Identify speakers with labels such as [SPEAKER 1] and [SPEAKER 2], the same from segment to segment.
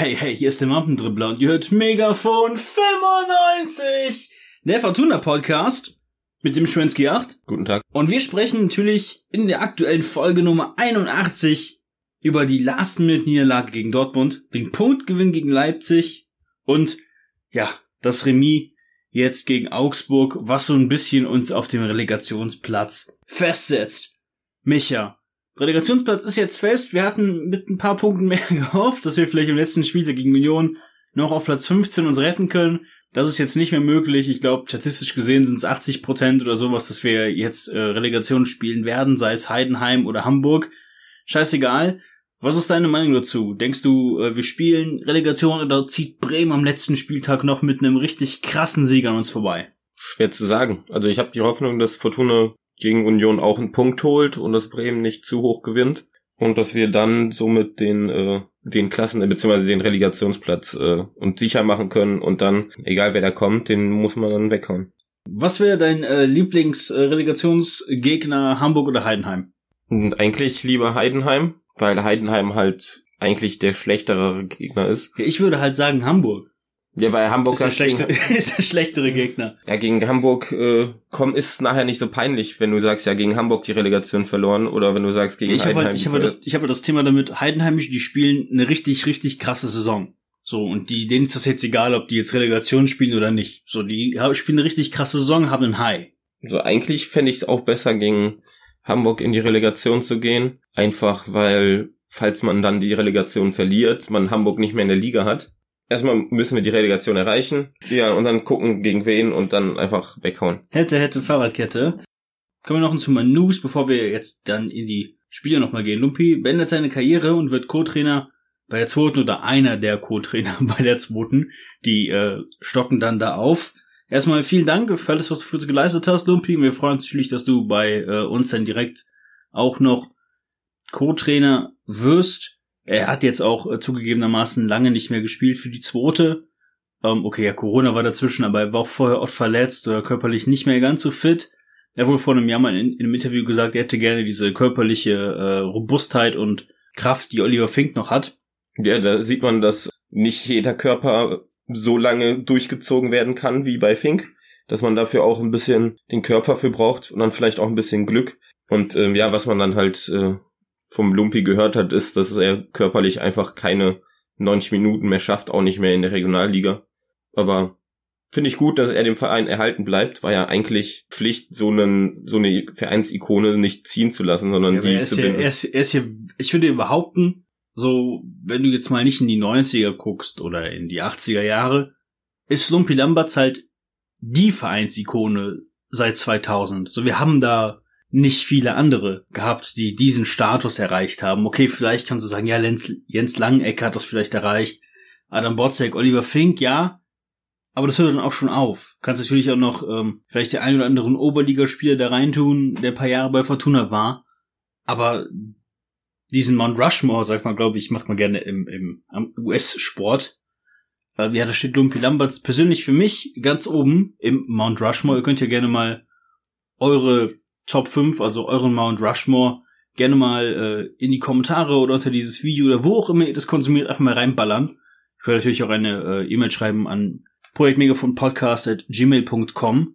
[SPEAKER 1] Hey, hey, hier ist der Mampendribbler und ihr hört Megafon 95, der Fortuna Podcast mit dem Schwensky 8.
[SPEAKER 2] Guten Tag.
[SPEAKER 1] Und wir sprechen natürlich in der aktuellen Folge Nummer 81 über die Last-Minute-Niederlage gegen Dortmund, den Punktgewinn gegen Leipzig und, ja, das Remis jetzt gegen Augsburg, was so ein bisschen uns auf dem Relegationsplatz festsetzt. Micha, Relegationsplatz ist jetzt fest. Wir hatten mit ein paar Punkten mehr gehofft, dass wir vielleicht im letzten Spieltag gegen Union noch auf Platz 15 uns retten können. Das ist jetzt nicht mehr möglich. Ich glaube, statistisch gesehen sind es 80 Prozent oder sowas, dass wir jetzt äh, Relegation spielen werden, sei es Heidenheim oder Hamburg. Scheißegal. Was ist deine Meinung dazu? Denkst du, äh, wir spielen Relegation oder zieht Bremen am letzten Spieltag noch mit einem richtig krassen Sieg an uns vorbei?
[SPEAKER 2] Schwer zu sagen. Also ich habe die Hoffnung, dass Fortuna gegen Union auch einen Punkt holt und dass Bremen nicht zu hoch gewinnt und dass wir dann somit den äh, den Klassen beziehungsweise den Relegationsplatz äh, und sicher machen können und dann egal wer da kommt, den muss man dann weghauen.
[SPEAKER 1] Was wäre dein äh, Lieblingsrelegationsgegner Hamburg oder Heidenheim?
[SPEAKER 2] Und eigentlich lieber Heidenheim, weil Heidenheim halt eigentlich der schlechtere Gegner ist.
[SPEAKER 1] Ja, ich würde halt sagen Hamburg.
[SPEAKER 2] Ja, weil Hamburg
[SPEAKER 1] ist der,
[SPEAKER 2] halt
[SPEAKER 1] schlechte,
[SPEAKER 2] gegen,
[SPEAKER 1] ist der schlechtere Gegner.
[SPEAKER 2] ja, gegen Hamburg äh, komm, ist nachher nicht so peinlich, wenn du sagst, ja, gegen Hamburg die Relegation verloren oder wenn du sagst, gegen
[SPEAKER 1] Ich habe
[SPEAKER 2] Heidenheim.
[SPEAKER 1] halt, ich habe das, ich habe das Thema damit, Heidenheimisch, die spielen eine richtig, richtig krasse Saison. So, und die, denen ist das jetzt egal, ob die jetzt Relegation spielen oder nicht. So, die spielen eine richtig krasse Saison, haben einen High.
[SPEAKER 2] Also eigentlich fände ich es auch besser, gegen Hamburg in die Relegation zu gehen. Einfach weil, falls man dann die Relegation verliert, man Hamburg nicht mehr in der Liga hat. Erstmal müssen wir die Relegation erreichen. Ja, und dann gucken gegen wen und dann einfach weghauen.
[SPEAKER 1] Hätte, hätte, Fahrradkette. Kommen wir noch zu News, bevor wir jetzt dann in die Spiele nochmal gehen. Lumpi beendet seine Karriere und wird Co-Trainer bei der zweiten oder einer der Co-Trainer bei der zweiten. Die äh, stocken dann da auf. Erstmal vielen Dank für alles, was du für uns geleistet hast, Lumpi. Wir freuen uns natürlich, dass du bei äh, uns dann direkt auch noch Co-Trainer wirst. Er hat jetzt auch äh, zugegebenermaßen lange nicht mehr gespielt für die zweite. Ähm, okay, ja, Corona war dazwischen, aber er war auch vorher oft verletzt oder körperlich nicht mehr ganz so fit. Er wurde vor einem Jahr mal in, in einem Interview gesagt, er hätte gerne diese körperliche äh, Robustheit und Kraft, die Oliver Fink noch hat.
[SPEAKER 2] Ja, da sieht man, dass nicht jeder Körper so lange durchgezogen werden kann wie bei Fink. Dass man dafür auch ein bisschen den Körper für braucht und dann vielleicht auch ein bisschen Glück. Und ähm, ja, was man dann halt äh, vom Lumpi gehört hat, ist, dass er körperlich einfach keine 90 Minuten mehr schafft, auch nicht mehr in der Regionalliga. Aber finde ich gut, dass er dem Verein erhalten bleibt, war ja eigentlich Pflicht, so einen so eine Vereinsikone nicht ziehen zu lassen, sondern
[SPEAKER 1] Ja, aber er,
[SPEAKER 2] die
[SPEAKER 1] ist
[SPEAKER 2] zu
[SPEAKER 1] ja,
[SPEAKER 2] binden.
[SPEAKER 1] er, ist, er ist ja, ich würde behaupten, so, wenn du jetzt mal nicht in die 90er guckst oder in die 80er Jahre, ist Lumpy Lamberts halt die Vereinsikone seit 2000. So, wir haben da nicht viele andere gehabt, die diesen Status erreicht haben. Okay, vielleicht kannst du sagen, ja, Jens, Jens Langeck hat das vielleicht erreicht, Adam Botzek, Oliver Fink, ja, aber das hört dann auch schon auf. Kannst natürlich auch noch ähm, vielleicht der ein oder anderen Oberligaspieler da reintun, der ein paar Jahre bei Fortuna war. Aber diesen Mount Rushmore, sagt man, glaube ich, macht man gerne im, im am US-Sport. Äh, ja, da steht Lumpy Lamberts persönlich für mich ganz oben im Mount Rushmore. Ihr könnt ja gerne mal eure Top 5, also euren Mount Rushmore, gerne mal äh, in die Kommentare oder unter dieses Video oder wo auch immer ihr das konsumiert, einfach mal reinballern. Ich werde natürlich auch eine äh, E-Mail schreiben an projektmegafon.podcast.gmail.com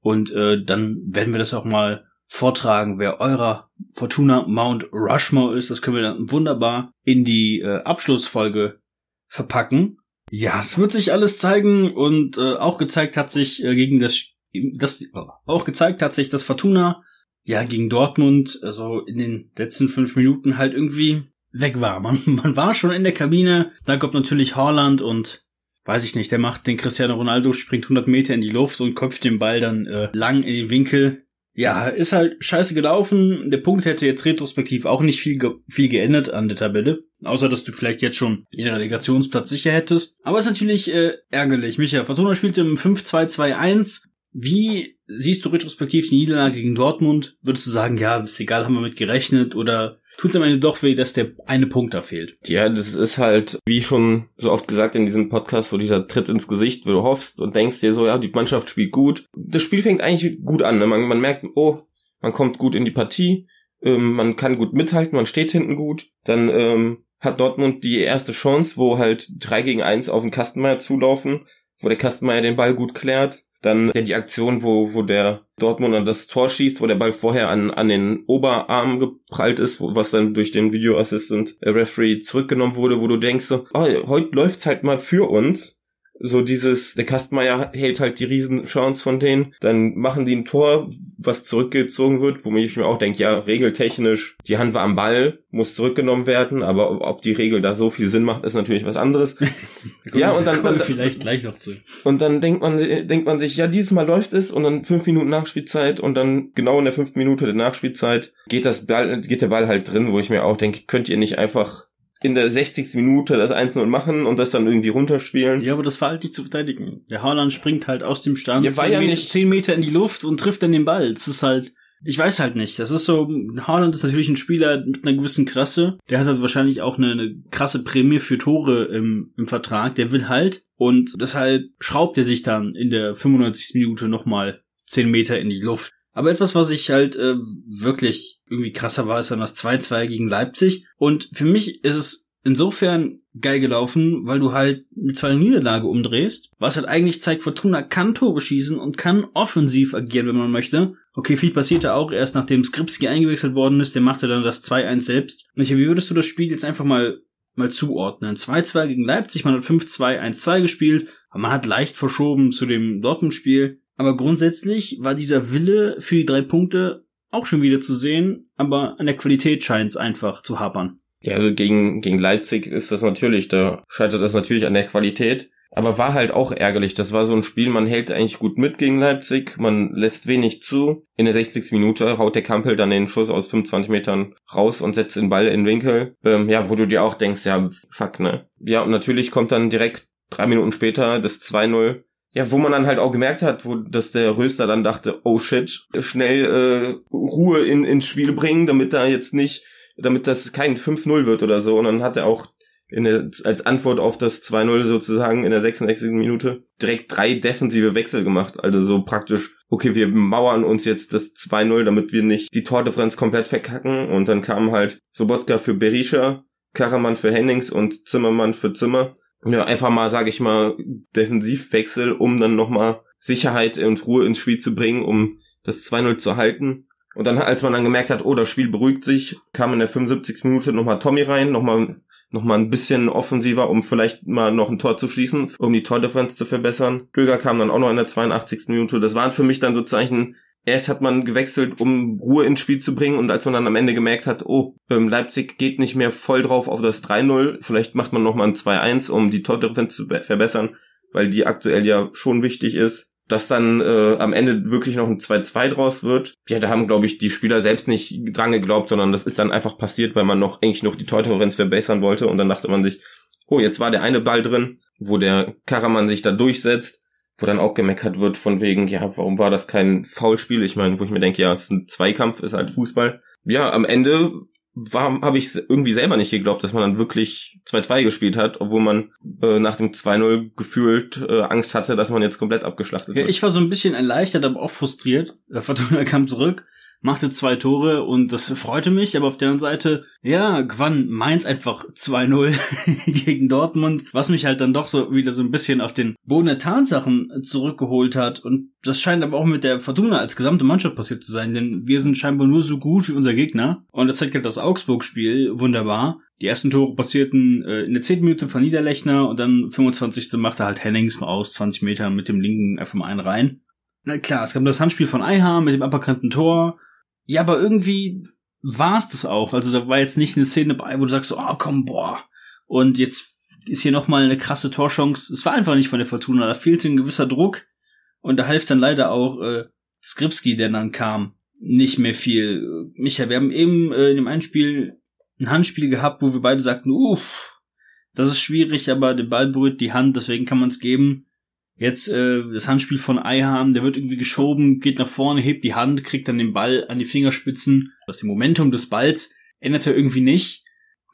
[SPEAKER 1] und äh, dann werden wir das auch mal vortragen, wer eurer Fortuna Mount Rushmore ist. Das können wir dann wunderbar in die äh, Abschlussfolge verpacken. Ja, es wird sich alles zeigen und äh, auch gezeigt hat sich äh, gegen das, das auch gezeigt hat sich, dass Fortuna ja gegen Dortmund also in den letzten fünf Minuten halt irgendwie weg war. Man, man war schon in der Kabine. Da kommt natürlich Haaland und weiß ich nicht, der macht den Cristiano Ronaldo, springt 100 Meter in die Luft und köpft den Ball dann äh, lang in den Winkel. Ja, ist halt scheiße gelaufen. Der Punkt hätte jetzt retrospektiv auch nicht viel, ge viel geändert an der Tabelle. Außer, dass du vielleicht jetzt schon den Relegationsplatz sicher hättest. Aber ist natürlich äh, ärgerlich. Micha, Fortuna spielte im 5-2-2-1. Wie siehst du retrospektiv die Niederlage gegen Dortmund? Würdest du sagen, ja, ist egal, haben wir mit gerechnet? Oder tut es am Ende doch weh, dass der eine Punkt da fehlt?
[SPEAKER 2] Ja, das ist halt, wie schon so oft gesagt in diesem Podcast, so dieser Tritt ins Gesicht, wo du hoffst und denkst dir so, ja, die Mannschaft spielt gut. Das Spiel fängt eigentlich gut an. Ne? Man, man merkt, oh, man kommt gut in die Partie, ähm, man kann gut mithalten, man steht hinten gut. Dann ähm, hat Dortmund die erste Chance, wo halt drei gegen eins auf den Kastenmeier zulaufen, wo der Kastenmeier den Ball gut klärt. Dann ja, die Aktion, wo, wo der Dortmunder das Tor schießt, wo der Ball vorher an, an den Oberarm geprallt ist, wo, was dann durch den Video Assistant Referee zurückgenommen wurde, wo du denkst so, oh, heute läuft's halt mal für uns so dieses, der Kastmeier hält halt die Riesenchance von denen, dann machen die ein Tor, was zurückgezogen wird, wo ich mir auch denke, ja, regeltechnisch, die Hand war am Ball, muss zurückgenommen werden, aber ob die Regel da so viel Sinn macht, ist natürlich was anderes.
[SPEAKER 1] ja, und dann, dann vielleicht gleich noch zu.
[SPEAKER 2] Und dann denkt man, denkt man sich, ja, dieses Mal läuft es und dann fünf Minuten Nachspielzeit und dann genau in der fünften Minute der Nachspielzeit geht das Ball, geht der Ball halt drin, wo ich mir auch denke, könnt ihr nicht einfach in der 60. Minute das 1-0 machen und das dann irgendwie runterspielen.
[SPEAKER 1] Ja, aber das war halt nicht zu verteidigen. Der Haaland springt halt aus dem Stand
[SPEAKER 2] ja, 10,
[SPEAKER 1] ja
[SPEAKER 2] Meter,
[SPEAKER 1] 10 Meter in die Luft und trifft dann den Ball. Das ist halt, ich weiß halt nicht. Das ist so, Haaland ist natürlich ein Spieler mit einer gewissen Klasse. Der hat halt wahrscheinlich auch eine, eine krasse Prämie für Tore im, im Vertrag. Der will halt. Und deshalb schraubt er sich dann in der 95. Minute nochmal 10 Meter in die Luft. Aber etwas, was ich halt äh, wirklich irgendwie krasser war, ist dann das 2-2 gegen Leipzig. Und für mich ist es insofern geil gelaufen, weil du halt mit zwei Niederlage umdrehst, was halt eigentlich zeigt, Fortuna kann Tore schießen und kann offensiv agieren, wenn man möchte. Okay, viel passierte auch erst nachdem Skripski eingewechselt worden ist, der machte dann das 2-1 selbst. Ich, wie würdest du das Spiel jetzt einfach mal mal zuordnen? 2-2 gegen Leipzig, man hat 5-2, 1-2 gespielt, man hat leicht verschoben zu dem Dortmund-Spiel. Aber grundsätzlich war dieser Wille für die drei Punkte auch schon wieder zu sehen, aber an der Qualität scheint es einfach zu hapern.
[SPEAKER 2] Ja, also gegen, gegen Leipzig ist das natürlich, da scheitert das natürlich an der Qualität. Aber war halt auch ärgerlich. Das war so ein Spiel, man hält eigentlich gut mit gegen Leipzig, man lässt wenig zu. In der 60. Minute haut der Kampel dann den Schuss aus 25 Metern raus und setzt den Ball in den Winkel. Ähm, ja, wo du dir auch denkst, ja, fuck, ne? Ja, und natürlich kommt dann direkt drei Minuten später das 2-0 ja, wo man dann halt auch gemerkt hat, wo dass der Röster dann dachte, oh shit, schnell äh, Ruhe in, ins Spiel bringen, damit da jetzt nicht, damit das kein 5-0 wird oder so. Und dann hat er auch in der, als Antwort auf das 2-0 sozusagen in der 66. Minute direkt drei defensive Wechsel gemacht. Also so praktisch, okay, wir mauern uns jetzt das 2-0, damit wir nicht die Tordifferenz komplett verkacken. Und dann kamen halt Sobotka für Berisha, Karaman für Hennings und Zimmermann für Zimmer ja, einfach mal, sage ich mal, Defensivwechsel, um dann nochmal Sicherheit und Ruhe ins Spiel zu bringen, um das 2-0 zu halten. Und dann, als man dann gemerkt hat, oh, das Spiel beruhigt sich, kam in der 75. Minute nochmal Tommy rein, nochmal noch mal ein bisschen offensiver, um vielleicht mal noch ein Tor zu schießen, um die Tordifferenz zu verbessern. Böger kam dann auch noch in der 82. Minute. Das waren für mich dann so Zeichen, Erst hat man gewechselt, um Ruhe ins Spiel zu bringen und als man dann am Ende gemerkt hat, oh, ähm, Leipzig geht nicht mehr voll drauf auf das 3-0, vielleicht macht man nochmal ein 2-1, um die Tordifferenz zu verbessern, weil die aktuell ja schon wichtig ist. Dass dann äh, am Ende wirklich noch ein 2-2 draus wird. Ja, da haben, glaube ich, die Spieler selbst nicht dran geglaubt, sondern das ist dann einfach passiert, weil man noch eigentlich noch die Tordifferenz verbessern wollte und dann dachte man sich, oh, jetzt war der eine Ball drin, wo der Karaman sich da durchsetzt wo dann auch gemeckert wird von wegen, ja, warum war das kein Foulspiel? Ich meine, wo ich mir denke, ja, es ist ein Zweikampf, ist halt Fußball. Ja, am Ende war habe ich irgendwie selber nicht geglaubt, dass man dann wirklich 2-2 gespielt hat, obwohl man äh, nach dem 2-0 gefühlt äh, Angst hatte, dass man jetzt komplett abgeschlachtet wird.
[SPEAKER 1] Ich war so ein bisschen erleichtert, aber auch frustriert. Der Fortuna kam zurück machte zwei Tore und das freute mich, aber auf der anderen Seite, ja, gewann Mainz einfach 2-0 gegen Dortmund, was mich halt dann doch so wieder so ein bisschen auf den Boden der Tatsachen zurückgeholt hat und das scheint aber auch mit der Fortuna als gesamte Mannschaft passiert zu sein, denn wir sind scheinbar nur so gut wie unser Gegner und das zeigt halt das Augsburg-Spiel wunderbar. Die ersten Tore passierten äh, in der 10. Minute von Niederlechner und dann 25. machte halt Hennings aus 20 Metern mit dem linken einfach mal einen rein. Na klar, es gab das Handspiel von Eiham mit dem aberkannten Tor. Ja, aber irgendwie war es das auch. Also da war jetzt nicht eine Szene bei, wo du sagst, oh komm, boah. Und jetzt ist hier nochmal eine krasse Torchance. Es war einfach nicht von der Fortuna. Da fehlte ein gewisser Druck. Und da half dann leider auch äh, Skripski, der dann kam, nicht mehr viel. Micha, wir haben eben äh, in dem einen Spiel ein Handspiel gehabt, wo wir beide sagten, uff, das ist schwierig, aber der Ball berührt die Hand, deswegen kann man es geben. Jetzt äh, das Handspiel von Eihahn, der wird irgendwie geschoben, geht nach vorne, hebt die Hand, kriegt dann den Ball an die Fingerspitzen. Das Momentum des Balls ändert er irgendwie nicht.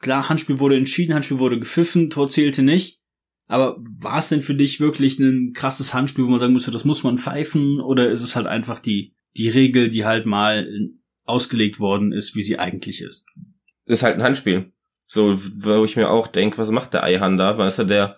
[SPEAKER 1] Klar, Handspiel wurde entschieden, Handspiel wurde gepfiffen, Tor zählte nicht. Aber war es denn für dich wirklich ein krasses Handspiel, wo man sagen musste, das muss man pfeifen? Oder ist es halt einfach die, die Regel, die halt mal ausgelegt worden ist, wie sie eigentlich ist?
[SPEAKER 2] ist halt ein Handspiel. So, wo ich mir auch denke, was macht der Eihan da? Weißt du, der,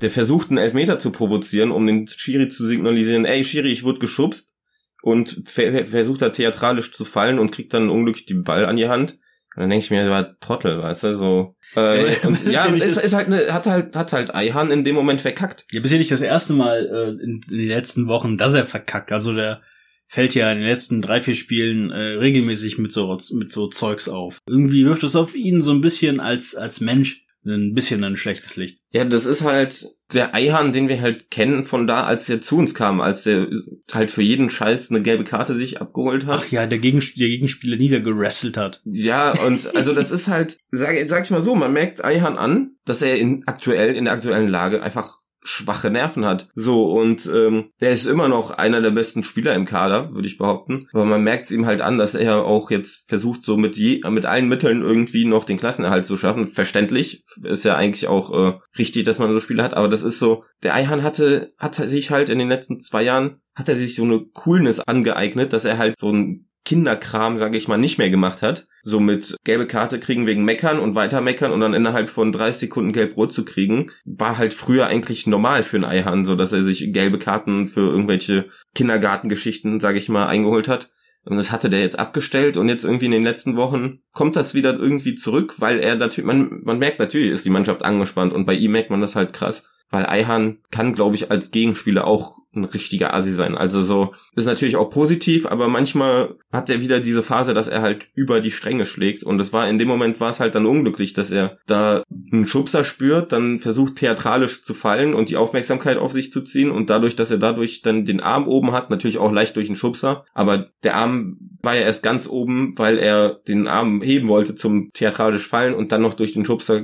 [SPEAKER 2] der versucht einen Elfmeter zu provozieren, um den Schiri zu signalisieren, ey Schiri, ich wurde geschubst und versucht da theatralisch zu fallen und kriegt dann unglücklich den Ball an die Hand. Und dann denke ich mir, du war Trottel, weißt du, so. Äh, und, ja, ja ist, ist halt ne, hat halt hat halt Eihan in dem Moment verkackt.
[SPEAKER 1] Ja, bisher nicht das erste Mal äh, in, in den letzten Wochen, dass er verkackt. Also der fällt ja in den letzten drei, vier Spielen äh, regelmäßig mit so, mit so Zeugs auf. Irgendwie wirft es auf ihn so ein bisschen als, als Mensch ein bisschen ein schlechtes Licht.
[SPEAKER 2] Ja, das ist halt der Eihahn, den wir halt kennen von da, als er zu uns kam, als er halt für jeden Scheiß eine gelbe Karte sich abgeholt hat.
[SPEAKER 1] Ach ja, der, Gegens der Gegenspieler niedergerasselt hat.
[SPEAKER 2] Ja, und also das ist halt, sag, sag ich mal so, man merkt Eihahn an, dass er in aktuell, in der aktuellen Lage einfach schwache Nerven hat. So, und ähm, er ist immer noch einer der besten Spieler im Kader, würde ich behaupten. Aber man merkt es ihm halt an, dass er auch jetzt versucht, so mit je, mit allen Mitteln irgendwie noch den Klassenerhalt zu schaffen. Verständlich. Ist ja eigentlich auch äh, richtig, dass man so Spieler hat, aber das ist so, der Eihan hatte, hat sich halt in den letzten zwei Jahren, hat er sich so eine Coolness angeeignet, dass er halt so ein Kinderkram, sage ich mal, nicht mehr gemacht hat. So mit gelbe Karte kriegen wegen Meckern und weiter meckern und dann innerhalb von 30 Sekunden gelb-rot zu kriegen, war halt früher eigentlich normal für einen Eihan, so dass er sich gelbe Karten für irgendwelche Kindergartengeschichten, sage ich mal, eingeholt hat. Und das hatte der jetzt abgestellt und jetzt irgendwie in den letzten Wochen kommt das wieder irgendwie zurück, weil er natürlich, man, man merkt natürlich, ist die Mannschaft angespannt und bei ihm merkt man das halt krass weil Eihan kann, glaube ich, als Gegenspieler auch ein richtiger Assi sein. Also so ist natürlich auch positiv, aber manchmal hat er wieder diese Phase, dass er halt über die Stränge schlägt. Und das war in dem Moment war es halt dann unglücklich, dass er da einen Schubser spürt, dann versucht theatralisch zu fallen und die Aufmerksamkeit auf sich zu ziehen und dadurch, dass er dadurch dann den Arm oben hat, natürlich auch leicht durch den Schubser, aber der Arm war ja erst ganz oben, weil er den Arm heben wollte zum theatralisch fallen und dann noch durch den Schubser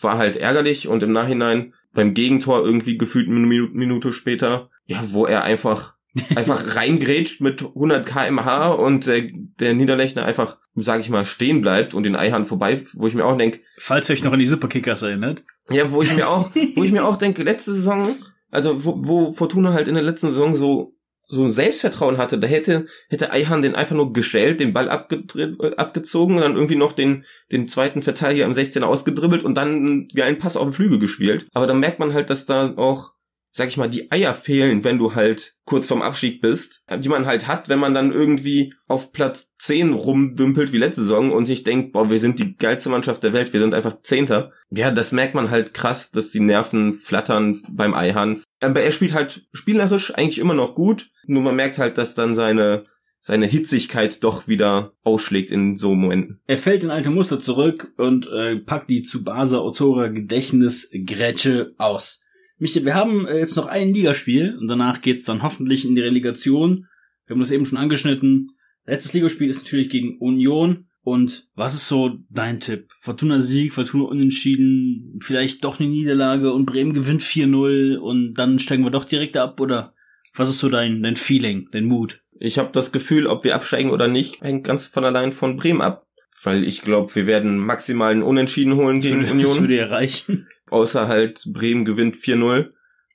[SPEAKER 2] war halt ärgerlich und im Nachhinein beim Gegentor irgendwie gefühlt eine Minute später, ja, wo er einfach einfach reingrätscht mit 100 kmh und der, der Niederlechner einfach, sag ich mal, stehen bleibt und den Eihahn vorbei, wo ich mir auch denke.
[SPEAKER 1] Falls ihr euch noch an die Superkickers erinnert.
[SPEAKER 2] Ja, wo ich mir auch, wo ich mir auch denke, letzte Saison, also wo, wo Fortuna halt in der letzten Saison so so ein Selbstvertrauen hatte, da hätte, hätte Eihan den einfach nur geschält, den Ball abgezogen und dann irgendwie noch den, den zweiten Verteidiger im 16er ausgedribbelt und dann einen geilen Pass auf den Flügel gespielt. Aber da merkt man halt, dass da auch sag ich mal, die Eier fehlen, wenn du halt kurz vorm Abstieg bist, die man halt hat, wenn man dann irgendwie auf Platz 10 rumdümpelt wie letzte Saison und sich denkt, boah, wir sind die geilste Mannschaft der Welt, wir sind einfach Zehnter. Ja, das merkt man halt krass, dass die Nerven flattern beim Eihahn. Aber er spielt halt spielerisch eigentlich immer noch gut, nur man merkt halt, dass dann seine seine Hitzigkeit doch wieder ausschlägt in so Momenten.
[SPEAKER 1] Er fällt in alte Muster zurück und äh, packt die Tsubasa Ozora Gedächtnis Grätsche aus. Michael, wir haben äh, jetzt noch ein Ligaspiel und danach geht's dann hoffentlich in die Relegation. Wir haben das eben schon angeschnitten. Letztes Ligaspiel ist natürlich gegen Union. Und was ist so dein Tipp? Fortuna Sieg, Fortuna Unentschieden, vielleicht doch eine Niederlage und Bremen gewinnt 4-0 und dann steigen wir doch direkt ab oder was ist so dein, dein Feeling, dein Mut?
[SPEAKER 2] Ich habe das Gefühl, ob wir absteigen oder nicht, hängt ganz von allein von Bremen ab. Weil ich glaube, wir werden maximal einen Unentschieden holen gegen
[SPEAKER 1] das
[SPEAKER 2] Union.
[SPEAKER 1] Das würde erreichen
[SPEAKER 2] außer halt Bremen gewinnt 4-0,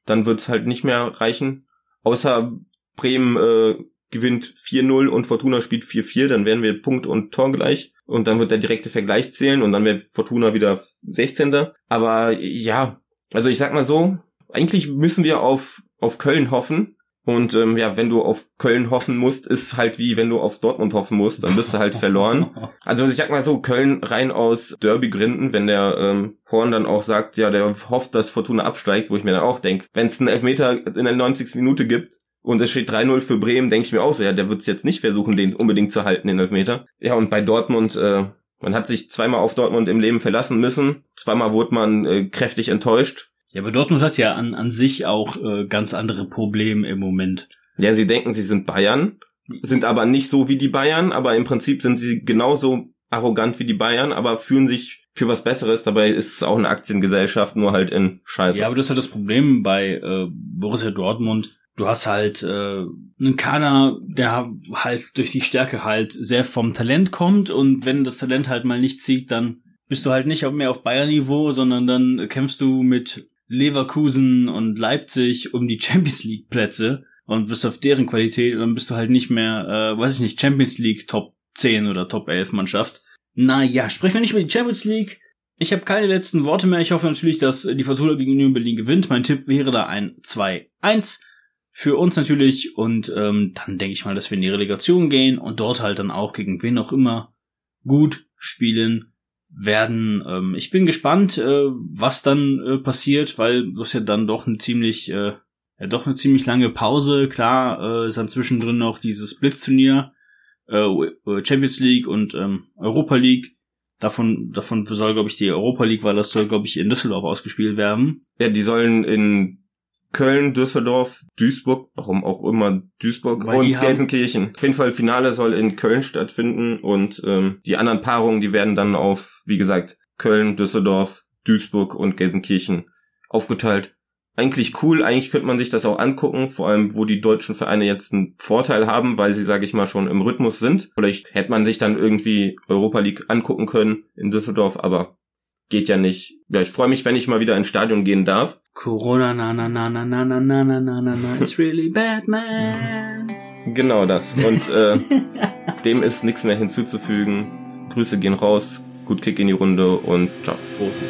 [SPEAKER 2] dann wird's halt nicht mehr reichen. Außer Bremen äh, gewinnt 4-0 und Fortuna spielt 4-4, dann wären wir Punkt und Tor gleich und dann wird der direkte Vergleich zählen und dann wäre Fortuna wieder 16. Aber ja, also ich sag mal so, eigentlich müssen wir auf, auf Köln hoffen, und ähm, ja, wenn du auf Köln hoffen musst, ist halt wie wenn du auf Dortmund hoffen musst, dann bist du halt verloren. Also ich sag mal so, Köln rein aus Derby-Gründen, wenn der ähm, Horn dann auch sagt, ja, der hofft, dass Fortuna absteigt, wo ich mir dann auch denke, wenn es einen Elfmeter in der 90. Minute gibt und es steht 3-0 für Bremen, denke ich mir auch so, ja, der wird es jetzt nicht versuchen, den unbedingt zu halten, den Elfmeter. Ja, und bei Dortmund, äh, man hat sich zweimal auf Dortmund im Leben verlassen müssen, zweimal wurde man äh, kräftig enttäuscht
[SPEAKER 1] ja, aber Dortmund hat ja an, an sich auch äh, ganz andere Probleme im Moment.
[SPEAKER 2] Ja, sie denken, sie sind Bayern, sind aber nicht so wie die Bayern, aber im Prinzip sind sie genauso arrogant wie die Bayern, aber fühlen sich für was Besseres. Dabei ist es auch eine Aktiengesellschaft, nur halt in Scheiße.
[SPEAKER 1] Ja, aber das ist halt das Problem bei äh, Borussia Dortmund. Du hast halt äh, einen Kader, der halt durch die Stärke halt sehr vom Talent kommt und wenn das Talent halt mal nicht zieht, dann bist du halt nicht mehr auf Bayern-Niveau, sondern dann kämpfst du mit Leverkusen und Leipzig um die Champions League Plätze und bist auf deren Qualität, dann bist du halt nicht mehr, äh, weiß ich nicht, Champions League Top 10 oder Top 11 Mannschaft. Naja, sprechen wir nicht über die Champions League. Ich habe keine letzten Worte mehr. Ich hoffe natürlich, dass die Fortuna gegen Union Berlin gewinnt. Mein Tipp wäre da ein 2-1 für uns natürlich. Und ähm, dann denke ich mal, dass wir in die Relegation gehen und dort halt dann auch gegen wen auch immer gut spielen werden. Ähm, ich bin gespannt, äh, was dann äh, passiert, weil das ja dann doch eine ziemlich, äh, ja, doch eine ziemlich lange Pause. Klar, äh, ist dann zwischendrin noch dieses Blitzturnier, äh, Champions League und ähm, Europa League Davon, davon soll, glaube ich, die Europa League, weil das soll, glaube ich, in Düsseldorf ausgespielt werden.
[SPEAKER 2] Ja, die sollen in Köln, Düsseldorf, Duisburg, warum auch immer Duisburg
[SPEAKER 1] Weil
[SPEAKER 2] und Gelsenkirchen. Auf jeden Fall Finale soll in Köln stattfinden und ähm, die anderen Paarungen, die werden dann auf, wie gesagt, Köln, Düsseldorf, Duisburg und Gelsenkirchen aufgeteilt. Eigentlich cool, eigentlich könnte man sich das auch angucken, vor allem wo die deutschen Vereine jetzt einen Vorteil haben, weil sie, sage ich mal, schon im Rhythmus sind. Vielleicht hätte man sich dann irgendwie Europa League angucken können in Düsseldorf, aber geht ja nicht. Ja, ich freue mich, wenn ich mal wieder ins Stadion gehen darf.
[SPEAKER 1] Corona, na, na, na, na, na, na, na, na, na, na, na, it's really bad, man.
[SPEAKER 2] Genau das. Und äh, dem ist nichts mehr hinzuzufügen. Grüße gehen raus, gut Kick in die Runde und ciao.
[SPEAKER 1] Prost.